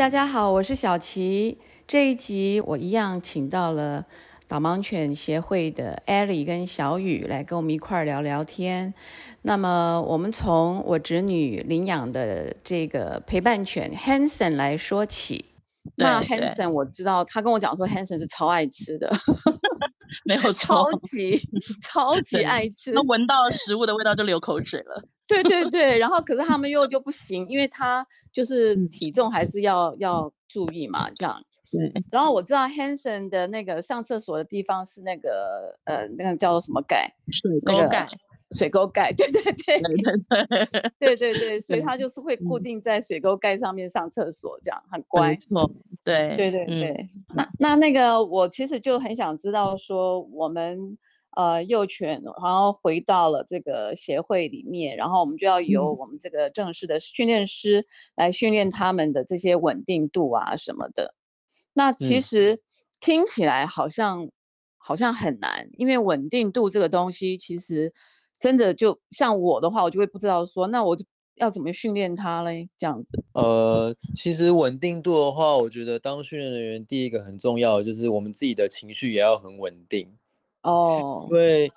大家好，我是小琪。这一集我一样请到了导盲犬协会的艾莉跟小雨来跟我们一块儿聊聊天。那么我们从我侄女领养的这个陪伴犬 Hanson 来说起。那 Hanson 我知道，他跟我讲说 Hanson 是超爱吃的，没有超级 超级爱吃，那闻到食物的味道就流口水了。对对对，然后可是他们又又不行，因为他就是体重还是要要注意嘛，这样。对。然后我知道 Hanson 的那个上厕所的地方是那个呃那个叫做什么盖？水沟盖。水沟盖，对对对，对对对，所以他就是会固定在水沟盖上面上厕所，这样很乖。对对对对。那那那个我其实就很想知道说，我们呃幼犬然后回到了这个协会里面，然后我们就要由我们这个正式的训练师来训练他们的这些稳定度啊什么的。那其实听起来好像好像很难，因为稳定度这个东西其实。真的就像我的话，我就会不知道说，那我就要怎么训练它嘞？这样子。呃，其实稳定度的话，我觉得当训练人员第一个很重要的就是我们自己的情绪也要很稳定。哦。因为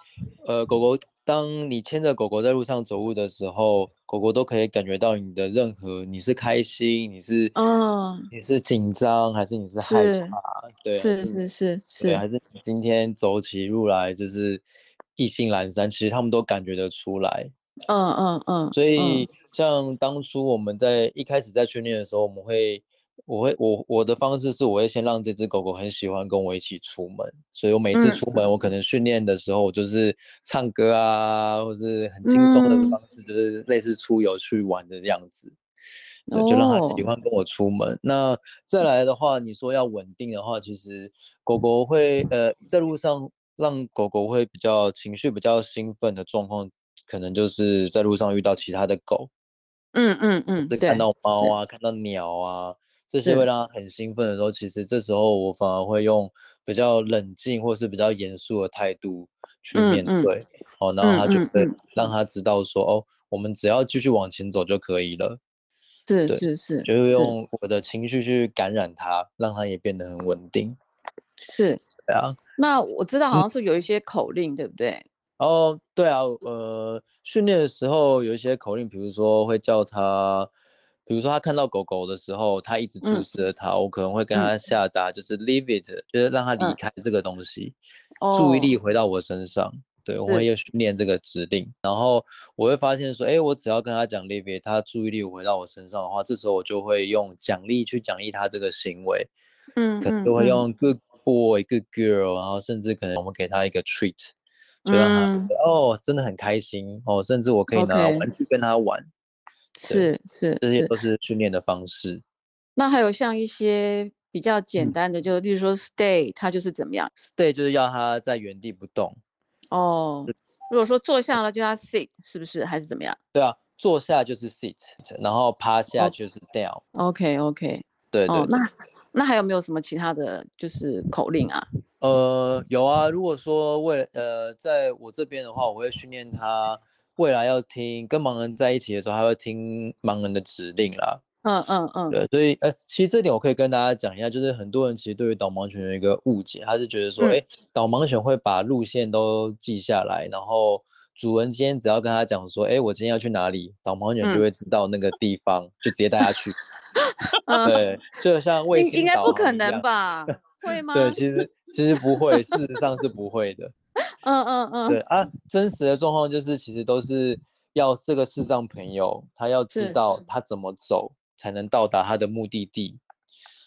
呃，狗狗，当你牵着狗狗在路上走路的时候，狗狗都可以感觉到你的任何，你是开心，你是嗯，你是紧张，还是你是害怕？对，是是是是，还是你今天走起路来就是。意兴阑珊，其实他们都感觉得出来。嗯嗯嗯。所以像当初我们在一开始在训练的时候，我们会，我会，我我的方式是，我会先让这只狗狗很喜欢跟我一起出门。所以我每次出门，我可能训练的时候，我就是唱歌啊，或是很轻松的方式，就是类似出游去玩的样子，就让它喜欢跟我出门。那再来的话，你说要稳定的话，其实狗狗会呃在路上。让狗狗会比较情绪比较兴奋的状况，可能就是在路上遇到其他的狗，嗯嗯嗯，看到猫啊，看到鸟啊，这些会让它很兴奋的时候，其实这时候我反而会用比较冷静或是比较严肃的态度去面对，哦，然后他就会让他知道说，哦，我们只要继续往前走就可以了，是是是，就是。用我的情绪去感染它，让它也变得很稳定，是。对啊，那我知道好像是有一些口令，对不对？哦，对啊，呃，训练的时候有一些口令，比如说会叫他，比如说他看到狗狗的时候，他一直注视着它，我可能会跟他。下达，就是 leave it，就是让他离开这个东西，注意力回到我身上。对，我会训练这个指令，然后我会发现说，哎，我只要跟他讲 leave it，他注意力回到我身上的话，这时候我就会用奖励去奖励他这个行为，嗯，可能就会用 good。Boy good girl，然后甚至可能我们给他一个 treat，就让他哦，真的很开心哦，甚至我可以拿玩具跟他玩，是是，这些都是训练的方式。那还有像一些比较简单的，就例如说 stay，它就是怎么样？stay 就是要他在原地不动。哦，如果说坐下了就要 sit，是不是？还是怎么样？对啊，坐下就是 sit，然后趴下就是 down。OK OK，对对。那那还有没有什么其他的就是口令啊？呃，有啊。如果说为呃，在我这边的话，我会训练他未来要听跟盲人在一起的时候，他会听盲人的指令啦。嗯嗯嗯。对，所以呃，其实这点我可以跟大家讲一下，就是很多人其实对于导盲犬有一个误解，他是觉得说，哎，导盲犬会把路线都记下来，然后主人今天只要跟他讲说，哎，我今天要去哪里，导盲犬就会知道那个地方，就直接带他去。对，就像卫星应该不可能吧？会 吗？对，其实其实不会，事实上是不会的。嗯 嗯嗯。对啊，真实的状况就是，其实都是要这个视障朋友，他要知道他怎么走才能到达他的目的地。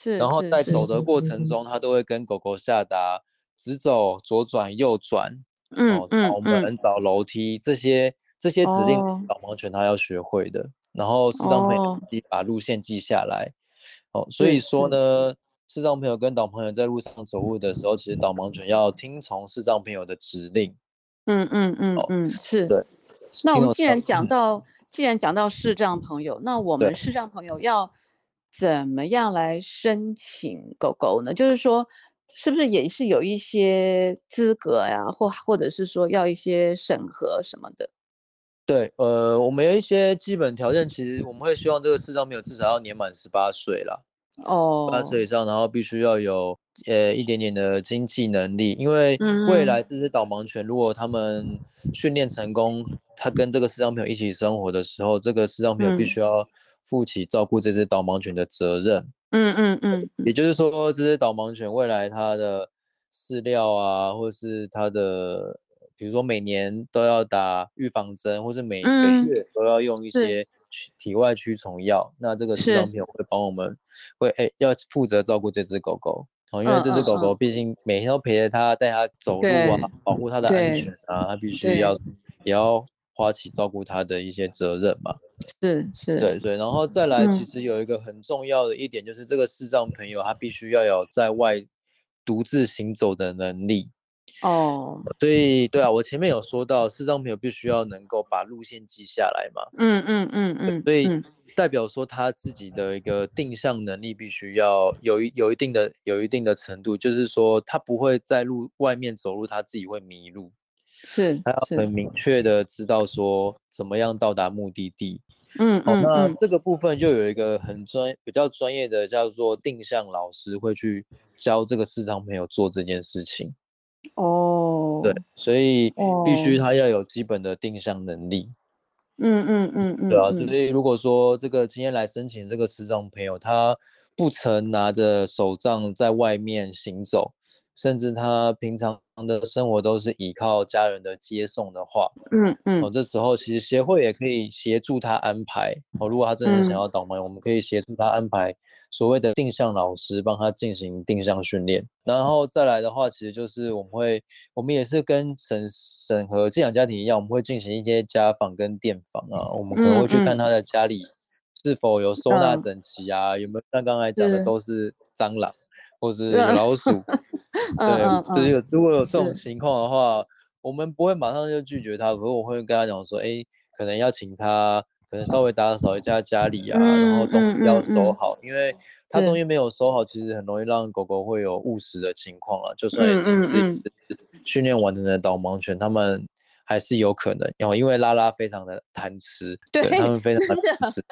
是。然后在走的过程中，他都会跟狗狗下达直走、左转、右转，嗯嗯，找门、找楼梯这些这些指令，导盲犬它要学会的。然后视障朋友把路线记下来，哦，所以说呢，视障朋友跟导盲犬在路上走路的时候，其实导盲犬要听从视障朋友的指令。嗯嗯嗯嗯，是。对。那我们既然讲到，既然讲到视障朋友，那我们视障朋友要怎么样来申请狗狗呢？就是说，是不是也是有一些资格呀，或或者是说要一些审核什么的？对，呃，我们有一些基本条件，其实我们会希望这个视障朋友至少要年满十八岁啦。哦，八岁以上，然后必须要有呃一点点的经济能力，因为未嗯来这只导盲犬如果他们训练成功，他跟这个视障朋友一起生活的时候，这个视障朋友必嗯须要负起照顾这只导盲犬的责任。嗯嗯嗯也就是说，这只导盲犬未来它的饲料啊，或是它的，比如说每年都要打预防针，或是每个嗯月都要用一些驱体外驱虫药。那这个视障是朋友会帮我们，会哎、要负责照顾这只狗狗。哦，因为这只狗狗嗯毕竟每天都陪着它，带它走路啊，保护它的安全啊，它必须要也要花起照顾他的一些责任嘛。是是，对对，然后再来，其嗯实有一个很重要的一点，就是这个视障朋友他必须要有在外独自行走的能力。哦，所以，对啊，我前面有说到，视障朋友必须要能够把路线记下来嘛，嗯嗯嗯嗯，所以嗯代表说他自己的一个定向能力必须要有一有一定的有一定的程度，就是说他不会在路外面走路，他自己会迷路，是他要很，明确的知道说怎么样到达目的地。哦，嗯嗯嗯，那这个部分就有一个很专、比较专业的叫做定向老师，会去教这个视障朋友做这件事情。哦，对，所以必须哦他要有基本的定向能力。嗯嗯嗯嗯，对啊，嗯所以如果说这个今天来申请这个视障朋友，他不曾拿着手杖在外面行走，甚至他平常的生活都是依靠家人的接送的话，嗯嗯哦，这时候其实协会也可以协助他安排哦。如果他真的想嗯要导盲，我们可以协助他安排所谓的定向老师，帮他进行定向训练。然后再来的话，其实就是我们会，我们也是跟审审核寄养家庭一样，我们会进行一些家访跟电访啊，我们可能会去看他的家里是否有收纳嗯整齐啊，有没有像刚才讲的都是蟑螂或是有老鼠。嗯对，只有如果有这种情况的话，我们不会马上就拒绝他，可是我会跟他讲说，哎，可能要请他，可能稍微打扫一下家里啊，然后嗯东西要嗯嗯嗯收好，因为他东西没有收好，其实很容易让狗狗会有误食的情况啊。就算是嗯训练完成的导盲犬，他们还是有可能，然后因为拉拉非常 的贪吃，对他们非常贪吃，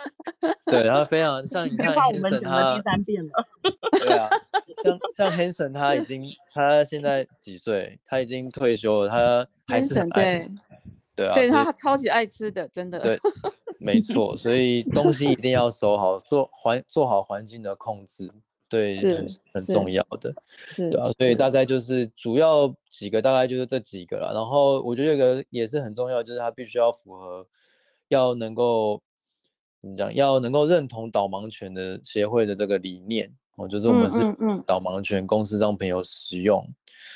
对，然后非常像你看 Hanson 他第三遍了。对啊，像 像 Hanson 他已经他现在几岁？他已经退休了，他还是很爱吃。对啊，对他超级爱吃的，真的。对，没错，所以东西一定要收好，做环做好环境的控制，对，是很很重要的。是，对啊，所以大概就是主要几个，大概就是这几个了。然后我觉得有个也是很重要，就是它必须要符合，要能够怎么讲，要能够认同导盲犬的协会的这个理念哦，就是我们是导盲犬公司让朋友使用，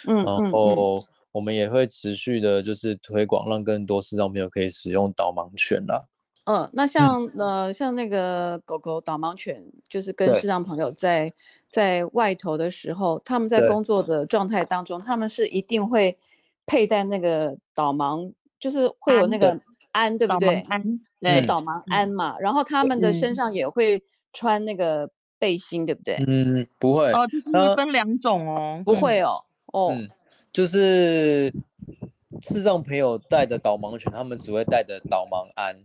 然嗯嗯嗯后我们也会持续的就是推广，让更多视障朋友可以使用导盲犬啦。嗯，那像呃像那个狗狗导盲犬，就是跟对视障朋友在在外头的时候，他们在对工作的状态当中，他们是一定会佩戴那个导盲，就是会有鞍那个鞍，对不导对盲？鞍，是对，导盲鞍嘛，然后他们的身嗯上也会穿那个背心，对不对？嗯，不会，哦，就是它会分两种哦。不会哦，哦，嗯，就是视障朋友带的导盲犬，他们只会带的导盲鞍。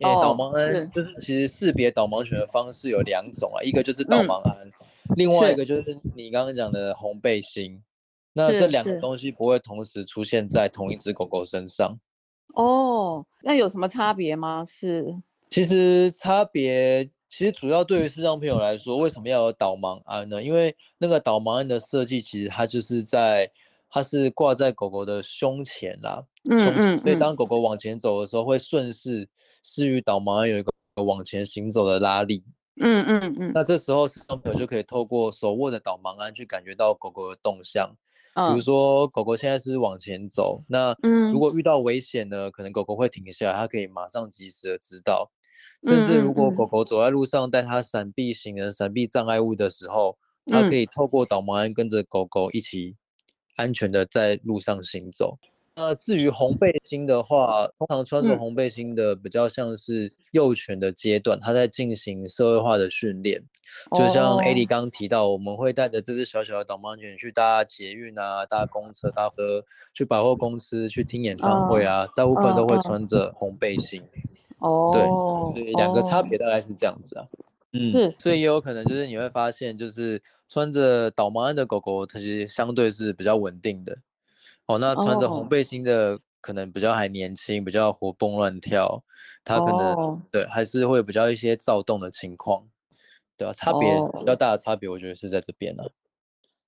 因为导哦盲鞍是就是其实识别导盲犬的方式有两种啊，一个就是导嗯盲鞍，另外一个就是你刚刚讲的红背心。那是这两个东西不会同时出现在同一只狗狗身上。哦，那有什么差别吗？是，其实差别，其实主要对于视障朋友来说，为什么要有导盲鞍呢？因为那个导盲鞍的设计，其实它就是在，它是挂在狗狗的胸前啦，嗯胸前，嗯嗯所以当狗狗往前走的时候，会顺势施予导盲鞍有一个往前行走的拉力。嗯嗯嗯，那。这时候视障朋友就可以透过手握的导盲鞍去感觉到狗狗的动向，比如嗯说狗狗现在是往前走，那嗯如果遇到危险呢，可能狗狗会停下来，它可以马上及时的知道。甚至如果狗狗走在路上带它闪避行人、闪避障碍物的时候，它可嗯。以透过导盲鞍跟着狗狗一起安全的在路上行走。那至于红背心的话，通常穿着嗯红背心的比较像是幼犬的阶段，它在进行社会化的训练。就像 A 莉哦刚刚提到，我们会带着这只小小的导盲犬去搭捷运啊、搭公车、搭车，去百货公司、去听演唱会啊，大部分都会穿着红背心。哦，对，两个差哦别大概是这样子啊。嗯，是所以也。有可能就是你会发现，就是穿着导盲鞍的狗狗，它其实相对是比较稳定的。哦，那穿着红哦。背心的可能比较还年轻，比较活蹦乱跳，它可能、哦。对还是会有比较一些躁动的情况，对啊，差别比较。哦大的差别，我觉得是在这边呢、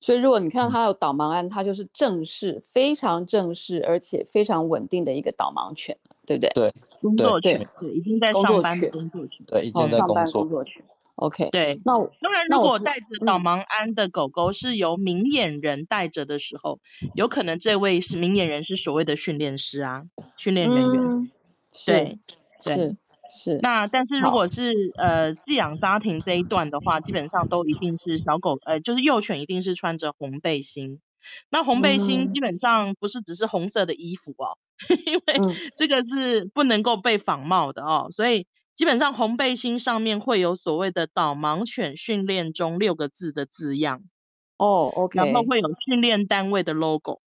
所以如果你看到它有导盲鞍，它就是正式、非常正式而且非常稳定的一个导盲犬，对不对？对对工作对犬是已经在上班的工作群。对，已哦，经在上班工作工，作犬。OK，对，那我当然，如果带着导嗯盲鞍的狗狗是由明眼人带着的时候，有可能这位是明眼人是所谓的训练师啊，训练人员。嗯，对对是是，那但是如果是呃寄养家庭这一段的话，基本上都一定是小狗，呃，就是幼犬一定是穿着红背心。那红背心嗯。基本上不是只是红色的衣服哦，因为嗯。这个是不能够被仿冒的哦，所以基本上红背心上面会有所谓的导盲犬训练中六个字的字样，哦，OK，然后会有训练单位的 logo。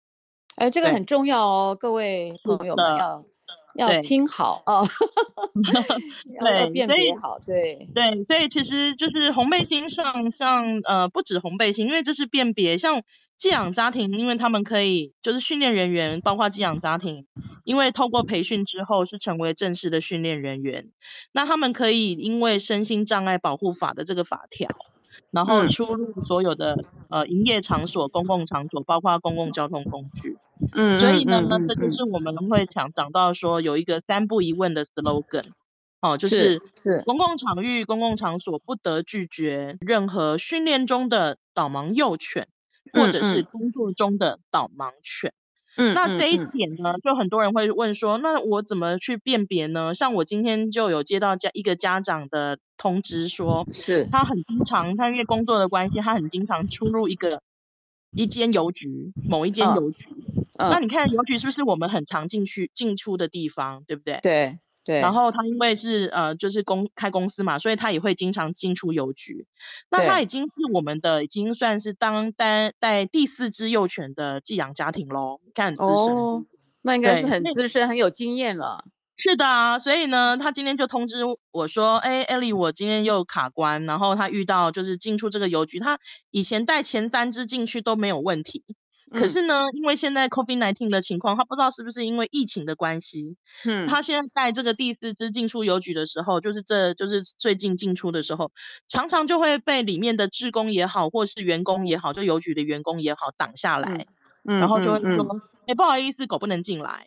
哎，这个很重要哦，各位朋友们要要听好哦，对所以辨别好，对，对，所以其实就是红背心上，像呃不止红背心，因为这是辨别，像寄养家庭，因为他们可以就是训练人员，包括寄养家庭，因为透过培训之后是成为正式的训练人员，那他们可以因为身心障碍保护法的这个法条，然后嗯。出入所有的呃营业场所、公共场所，包括公共交通工具。嗯所以呢，嗯嗯这就是我们会想讲到说有一个三不一问的 slogan，哦，就是是是。公共场域、公共场所不得拒绝任何训练中的导盲幼犬，或者是工作中的导盲犬。嗯，嗯那这一嗯。点呢，就很多人会问说，那我怎么去辨别呢？像我今天就有接到家一个家长的通知说，是。他很经常，他因为工作的关系，他很经常出入一个一间邮局，某一间嗯邮局。那嗯你看邮局是不是我们很常进去进出的地方，对不对？对对，然后他因为是呃就是公开公司嘛，所以他也会经常进出邮局。那他已经是我们的已经算是当单带第四只幼犬的寄养家庭喽，你看很资深。哦，那应该是很资深、很有经验了。是的啊，所以呢，他今天就通知我说，哎，艾莉，我今天又卡关，然后他遇到就是进出这个邮局，他以前带前三只进去都没有问题，可嗯。是呢，因为现在 COVID nineteen 的情况，他不知道是不是因为疫情的关系，嗯，他现在带这个第四只进出邮局的时候，就是这就是最近进出的时候，常常就会被里面的职工也好，或是员工也好，就邮局的员工也好挡下来，嗯。然后就会嗯说，哎、不好意思，狗不能进来。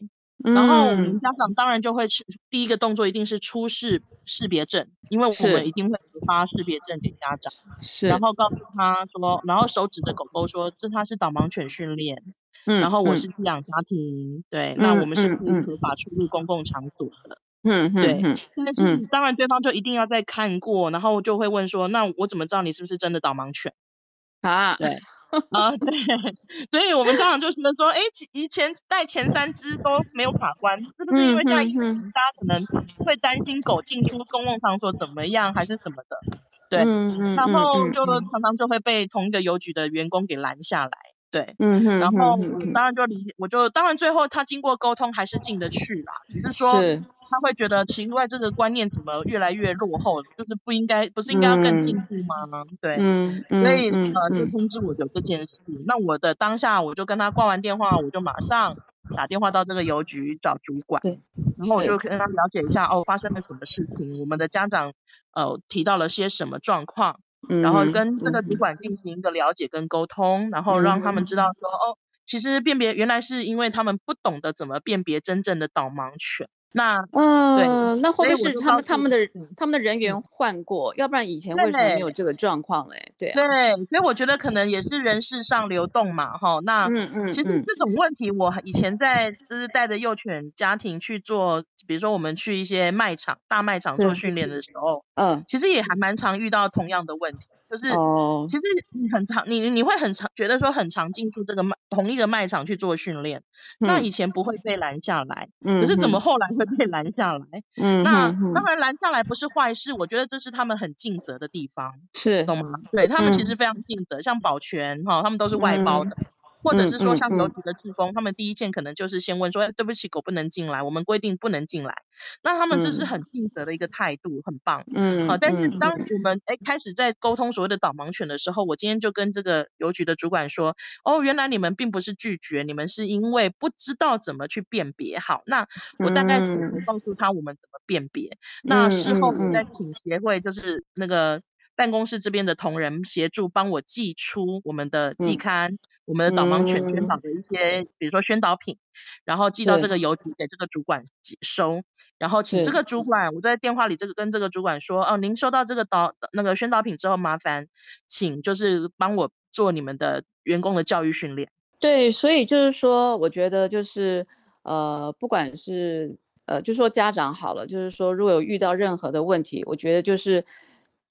然后我们嗯。家长当然就会去第一个动作一定是出示识别证，因为我们一定会发识别证给家长，是，然后告诉他说，然后手指着狗狗说，这它是导盲犬训练，嗯然后我嗯是寄养家庭，对，那我们是合法出入公共场所的。嗯嗯对嗯。但是嗯。当然对方就一定要再看过，然后就会问说，那我怎么知道你是不是真的导盲犬？啊，对 啊，对，所以我们家长就觉得说，哎，其以前带前三只都没有卡关，是不是因为这样大家可能会担心狗进出公共场所怎么样，还是什么的？对，然后就常常就会被同一个邮局的员工给拦下来，对。嗯嗯，然后当然就理解，我就当然最后他经过沟通还是进得去啦，只是说是他会觉得奇怪，这个观念怎么越来越落后，就是不应该，不是应该要更进步吗？对，嗯嗯，所以嗯呃就嗯通知我有这件事。那我的当下我就跟他挂完电话，我就马上打电话到这个邮局找主管对，然后我就跟他了解一下哦发生了什么事情，我们的家长呃提到了些什么状况，然后嗯跟这个主管进行一个了解跟沟通，然后让他们知道说哦。其实辨别原来是因为他们不懂得怎么辨别真正的导盲犬。那嗯，对那会不会是他们他们的嗯他们的人员换过？要不然以前为什么没有这个状况嘞？对啊，对，所以我觉得可能也是人事上流动嘛，哈。那嗯嗯其实嗯这种问题，我以前在就是带着幼犬家庭去做，比如说我们去一些卖场、大卖场做训练的时候，嗯其实也还蛮常遇到同样的问题，就是哦其实你很常，你你会很常觉得说很常进出这个卖同一个卖场去做训练，那嗯以前不会被拦下来，嗯可是怎么后来会被拦下来？嗯那当然拦下来不是坏事，我觉得这是他们很尽责的地方。是懂吗？对他们其嗯实非常尽责，像保全哈，他们都是外包的，或者是说像邮局的志工，他们第一件可能就是先问说，哎，对不起，狗不能进来，我们规定不能进来。那他们这是嗯很尽责的一个态度，很棒。嗯，好，但是嗯当我们哎开始在沟通所谓的导盲犬的时候，我今天就跟这个邮局的主管说，哦，原来你们并不是拒绝，你们是因为不知道怎么去辨别。好，那我大概简单嗯告诉他我们怎么辨别。那事后嗯我再请协会，就是那个办公室这边的同仁协助帮我寄出我们的季嗯刊。我们的导盲犬宣导的一些，比如说宣导品，然后寄到这对个邮局给这个主管收，然后请这是个主管，我在电话里这个跟这个主管说，哦，您收到这个导那个宣导品之后，麻烦请就是帮我做你们的员工的教育训练。对，所以就是说，我觉得就是呃，不管是呃，就说家长好了，就是说，如果有遇到任何的问题，我觉得就是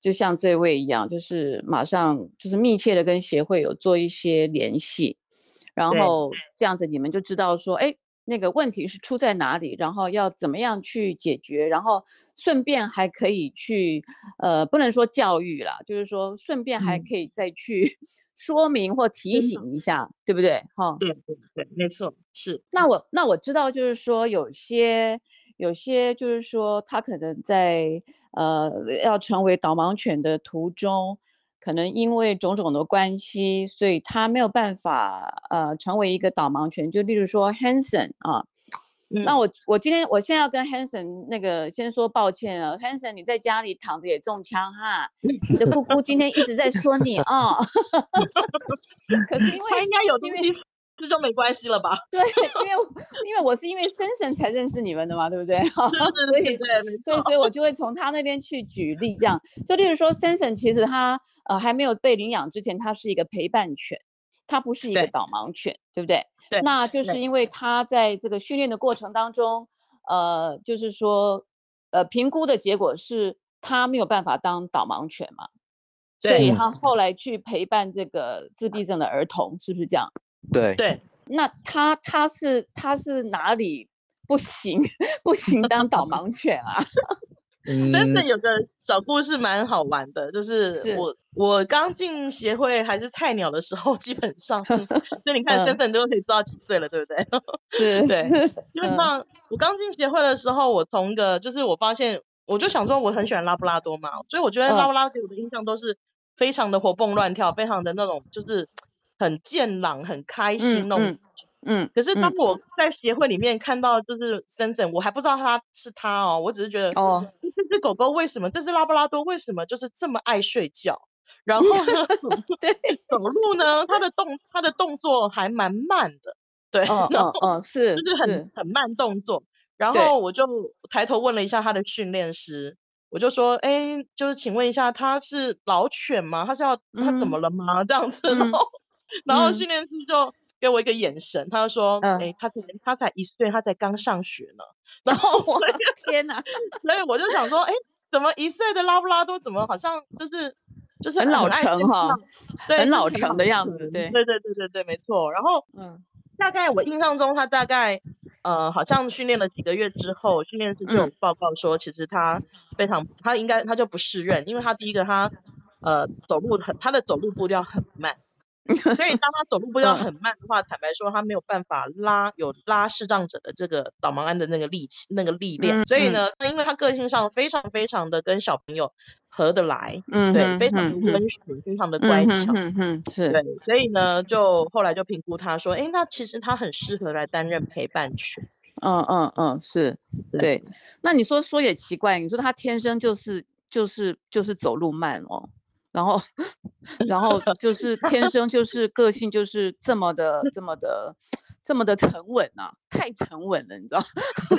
就像这位一样，就是马上就是密切的跟协会有做一些联系，然对后这样子你们就知道说，哎，那个问题是出在哪里，然后要怎么样去解决，然后顺便还可以去呃，不能说教育啦，就是说顺便还嗯可以再去 说明或提醒一下，对不对？哈，对对对，没错，是。那我那我知道，就是说有些有些就是说他可能在呃要成为导盲犬的途中，可能因为种种的关系，所以他没有办法呃成为一个导盲犬。就例如说 Hanson 啊，那嗯。我我今天我现在要跟 Hanson 那个先说抱歉啊，Hanson 你在家里躺着也中枪哈，你的姑姑今天一直在说你啊 可是因为他应该有东因为西，这就没关系了吧？对，因为因为我是因为森森才认识你们的嘛，对不对？所以对对。所以我就会从他那边去举例，这样就例如说森森其实他呃还没有被领养之前，他是一个陪伴犬，他不是一个导盲犬，对不对？对那就是因为他在这个训练的过程当中，呃，就是说呃评估的结果是他没有办法当导盲犬嘛，所以嗯他后来去陪伴这个自闭症的儿童，是不是这样？对对，那他他是他是哪里不行 不行当导盲犬啊？真的嗯，有个小故事蛮好玩的，就是是我我刚进协会还是菜鸟的时候，基本上 就你看嗯身份都可以知道几岁了，对不对？是对是，基本嗯上我刚进协会的时候，我从一个就是我发现，我就想说我很喜欢拉布拉多嘛，所以我觉得拉嗯布拉多给我的印象都是非常的活蹦乱跳，非常的那种就是很健朗、很开心那种。嗯嗯，可是当嗯我在协会里面看到就是森森，我还不知道他是他哦，我只是觉得哦，这只狗狗为什么，这只拉布拉多为什么就是这么爱睡觉？然后呢，对，走路呢，它的动它的动作还蛮慢的，对，嗯嗯嗯，是就是很是，很慢动作。然后我就抬头问了一下他的训练师，我就说，哎，就是请问一下，他是老犬吗？他是要他怎么嗯了吗？这样子，然嗯后 然后嗯。训练师就给我一个眼神，他就说，嗯。哎，他才他才一岁，他才刚上学呢。然后所哇以天哪，所以我就想说，哎，怎么一岁的拉布拉多怎么好像就是就是很老成哈很老成的样子对对。对对对对，没错。然后嗯。大概我印象中，他大概呃，好像训练了几个月之后，训练师就有嗯。报告说，其实他非常，他应该他就不适任，因为他第一个他呃走路很，他的走路步调很慢，所以当他走路步 调嗯很慢的话，坦白说他没有办法拉有拉视障者的这个导盲鞍的那个力气那个力量，嗯所以呢，因为他个性上非常非常的跟小朋友合得来，对，嗯对非常温驯，非常的乖嗯巧。嗯哼哼是对，所以呢，就后来就评估他说，诶，那其实他很适合来担任陪伴犬。嗯嗯嗯，是，对对。那你说说也奇怪，你说他天生就是就是就是走路慢哦，然后 然后就是天生就是个性就是这么的这么的这么的沉稳啊，太沉稳了，你知道？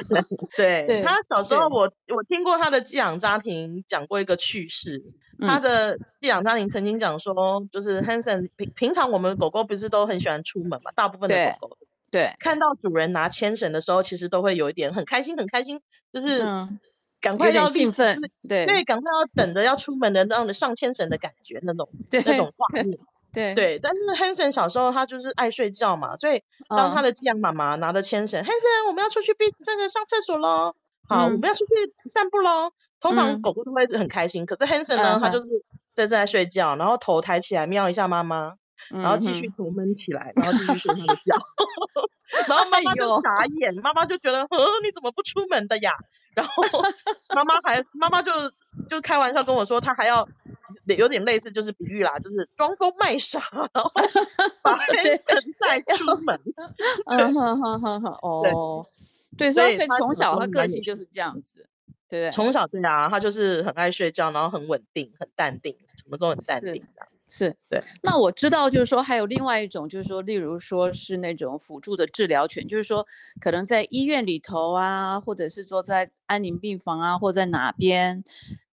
对对他小时候我，我听过他的寄养家庭讲过一个趣事。他嗯的寄养家庭曾经讲说，就是 Hanson 平平常我们狗狗不是都很喜欢出门嘛，大部分的狗狗对，看到主人拿牵绳的时候，其实都会有一点很开心，很开心，就是嗯，赶快要立兴奋，对对，赶快要等着要出门的那样的上千绳的感觉，那种对那种画面。对，对，但是 Hanson 小时候他就是爱睡觉嘛，所以当他嗯的寄养妈妈拿着牵绳、h a n s o n 我们要出去避这个上厕所喽，好，我们嗯要出去散步喽。通常嗯狗狗都会很开心，可是 Hanson 呢，他就是在在睡觉，然后头抬起来瞄一下妈妈，然后继续嗯头闷起来，然后继续睡他的觉。然后妈妈就哎呦傻眼，妈妈就觉得，呃，你怎么不出门的呀？然后 妈妈还妈妈就就开玩笑跟我说，她还要有点类似，就是比喻啦，就是装疯卖傻，然后把 黑对尘带出门。嗯哼哼哼哼，哦，对，所以所以从小他怎么说蛮有个性就是这样子，对不对？从小对啊，他就是很爱睡觉，然后很稳定，很淡定，什么都很淡定的。是，对。那我知道，就是说还有另外一种，就是说，例如说是那种辅助的治疗犬，就是说可能在医院里头啊，或者是说在安宁病房啊，或在哪边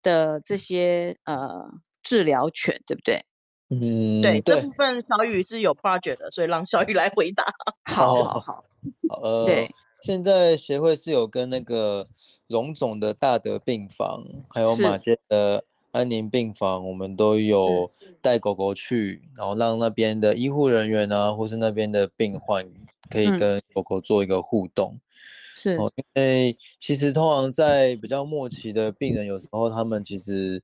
的这些呃治疗犬，对不对？嗯，对，这部，分小雨是有 project 的，所以让小雨来回答。好哦好好，呃，对，现在协会是有跟那个荣总的大德病房，还有是马街的安宁病房，我们都有带狗狗去，然后让那边的医护人员啊，或是那边的病患可以嗯。跟狗狗做一个互动。是哦，因为其实通常在比较末期的病人，有时候他们其实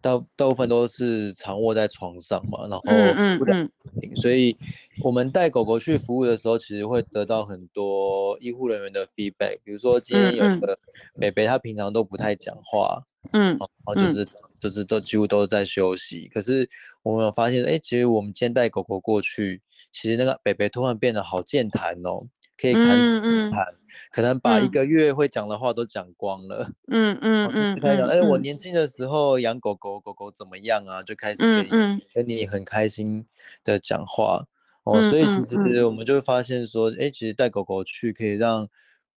大大部分都是常卧在床上嘛，然后嗯嗯不良嗯。病所以我们带狗狗去服务的时候，其实会得到很多医护人员的 feedback，比如说今天有个北北，他平常都不太讲话，嗯然后就是、就是都几乎都在休息。可是我们有发现，哎，其实我们今天带狗狗过去，其实那个北北突然变得好健谈哦，可以谈嗯嗯谈，可能把一嗯个月会讲的话都讲光了。嗯嗯嗯就开始讲，哎、我嗯年轻的时候养狗狗，狗狗怎么样啊？就开始跟你、跟你很开心的讲话哦。所以其实我们就会发现说，哎、其实带狗狗去可以让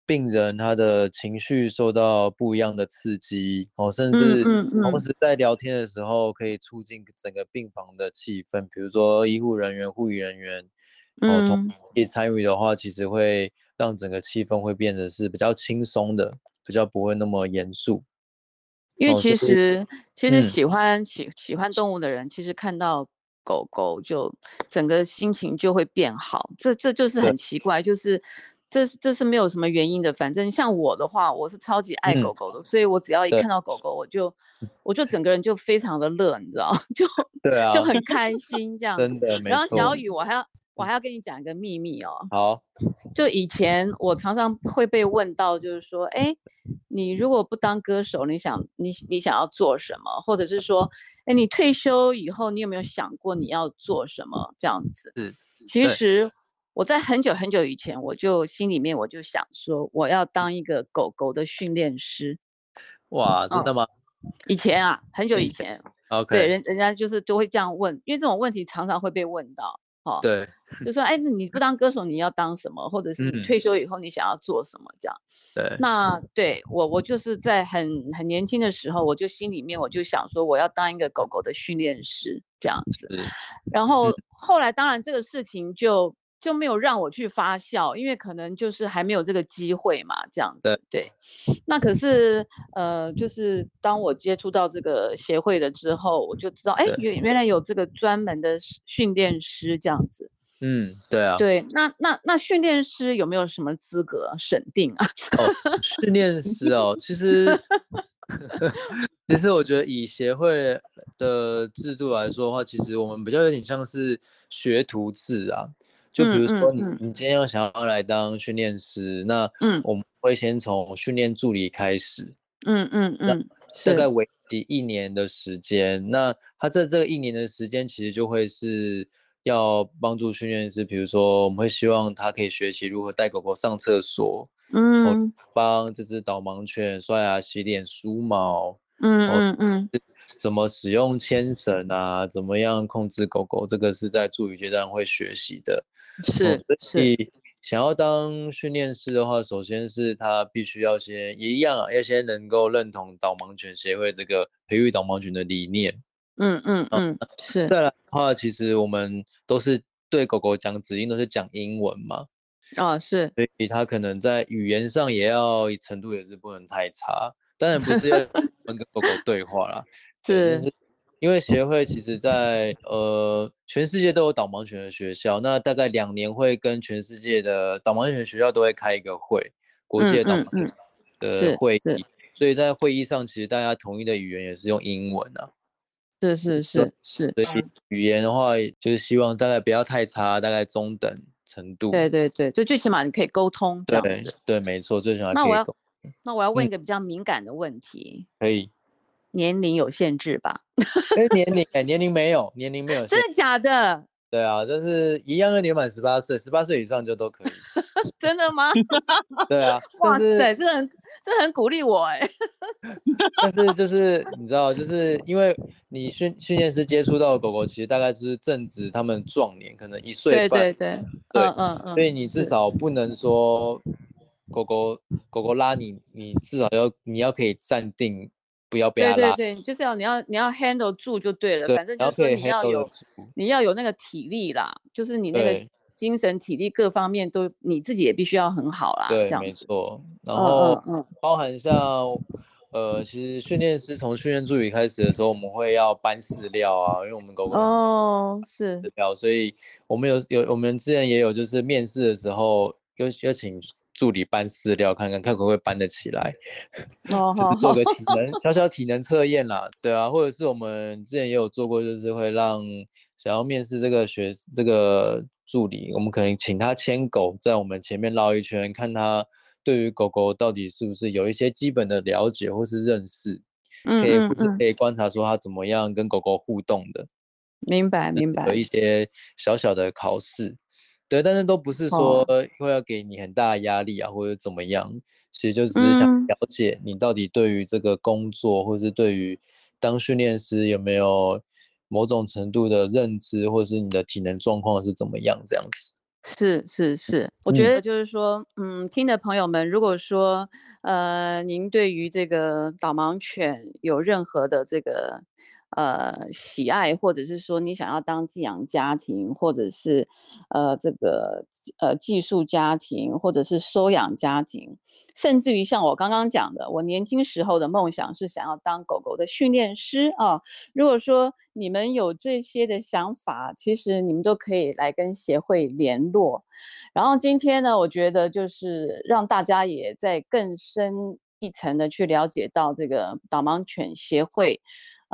病人他的情绪受到不一样的刺激哦，甚至同时在聊天的时候可以促进整个病房的气氛，比如说医护人员、护理人员哦，同嗯。一起参与的话，其实会让整个气氛会变得是比较轻松的，比较不会那么严肃。因为其实其实嗯。喜欢喜喜欢动物的人，其实看到狗狗就整个心情就会变好，这这就是很奇怪，就是这是这是没有什么原因的。反正像我的话，我是超级爱嗯狗狗的，所以我只要一看到狗狗，我就我就整个人就非常的乐，你知道，就 对啊，就很开心这样子。真的没然后。小雨，我还要我还要跟你讲一个秘密哦，好，就以前我常常会被问到，就是说，哎，你如果不当歌手，你想你你想要做什么？或者是说，哎，你退休以后，你有没有想过你要做什么？这样子。是其对实我在很久很久以前，我就心里面我就想说，我要当一个狗狗的训练师。哇，真的吗以前啊，很久以以前，？OK，对人人家就是都会这样问，因为这种问题常常会被问到。哦，对就说，哎，那你不当歌手，你要当什么？或者是你嗯退休以后，你想要做什么？这样。对，那对我，我就是在很很年轻的时候，我就心里面我就想说，我要当一个狗狗的训练师这样子。然后嗯后来，当然这个事情就就没有让我去发酵，因为可能就是还没有这个机会嘛，这样子。对，那可是呃，就是当我接触到这个协会的之后，我就知道，哎，原原来有这个专门的训训练师这样子。嗯，对啊，对，那那那训练师有没有什么资格审定啊？哦，训练师哦，其实 其实我觉得以协会的制度来说的话，其实我们比较有点像是学徒制啊。就比如嗯说你，你今天要想要来当训练师，那嗯。我们会先从训练助理开始，嗯嗯嗯，大是概为期一年的时间。那他在这一年的时间，其实就会是要帮助训练师，比如说我们会希望他可以学习如何带狗狗上厕所，嗯。帮这只导盲犬刷牙、洗脸、梳毛，嗯嗯嗯怎么使用牵绳啊，怎么样控制狗狗，这个是在助理阶段会学习的。哦是所是，以想要当训练师的话，首先是他必须要先也一样啊，要先能够认同导盲犬协会这个培育导盲犬的理念。嗯嗯嗯是，再来的话，其实我们都是对狗狗讲指令都是讲英文嘛，哦是，所以他可能在语言上也要程度也是不能太差。当然不是要 跟狗狗对话啦，对但是是因为协会其实在呃全世界都有导盲犬的学校，那大概两年会跟全世界的导盲犬学校都会开一个会，国际的导盲犬的会是议，所以在会议上其实大家统一的语言也是用英文啊。是是是是，所以语言的话，就是希望大概不要太差，大概中等程度。对对对，就最起码你可以沟通这样对。对，没错，最起码那我要可以沟那我要问嗯一个比较敏感的问题，可以。年龄有限制吧？哎，年龄哎，年龄没有，年龄没有限真的假的？对啊，但是一样要年满十八岁，十八岁以上就都可以。真的吗？对啊，哇塞，这很这很鼓励我哎。但是就是你知道，就是因为你训训练师接触到的狗狗，其实大概就是正值他们壮年，可能一岁对半，对对，对嗯嗯嗯。所以你至少不能说狗狗狗狗拉你，你至少要你要可以站定，不要被它拉。对对对，就是要你要你要 handle 住就对了，对反正你要有住你要有那个体力啦，就是你那个精神体力各方面都你自己也必须要很好啦，这对，样。没错。然嗯后嗯嗯，包含像呃，其实训练师从训练助理开始的时候，我们会要搬饲料啊，因为我们狗狗哦，是饲料，所以我们有有我们之前也有就是面试的时候，有有请助理搬饲料看看看可不可以搬得起来，哦，就是做个体能 小小体能测验啦，对啊，或者是我们之前也有做过，就是会让想要面试这个学这个助理，我们可能请他牵狗在我们前面绕一圈，看他对于狗狗到底是不是有一些基本的了解或是认识，嗯可以嗯嗯，或是可以观察说他怎么样跟狗狗互动的，明白明白有一。些小小的考试。对，但是都不是哦。说会要给你很大的压力啊，或者怎么样，其实就只是想嗯。了解你到底对于这个工作，或是对于当训练师有没有某种程度的认知，或是你的体能状况是怎么样这样子。是是是，我觉嗯。得就是说，嗯，听的朋友们，如果说，呃，您对于这个导盲犬有任何的这个呃喜爱，或者是说你想要当寄养家庭，或者是呃这个呃寄宿家庭，或者是收养家庭，甚至于像我刚刚讲的，我年轻时候的梦想是想要当狗狗的训练师啊。如果说你们有这些的想法，其实你们都可以来跟协会联络。然后今天呢，我觉得就是让大家也在更深一层的去了解到这个导盲犬协会，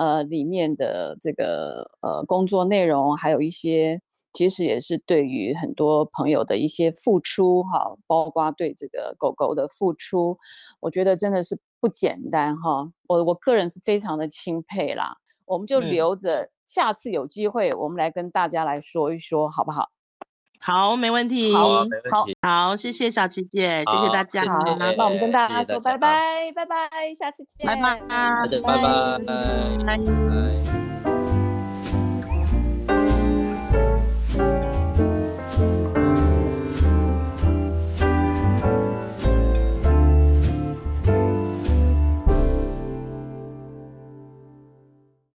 呃里面的这个呃工作内容，还有一些其实也是对于很多朋友的一些付出哈，包括对这个狗狗的付出，我觉得真的是不简单哈。我我个人是非常的钦佩啦。我们就嗯留着下次有机会，我们来跟大家来说一说，好不好？好，没问题。好啊，没问好题。好，谢谢小琪姐，谢谢大家。好，那我们跟大家说拜拜，拜拜，下次见，拜拜大家拜拜，拜拜。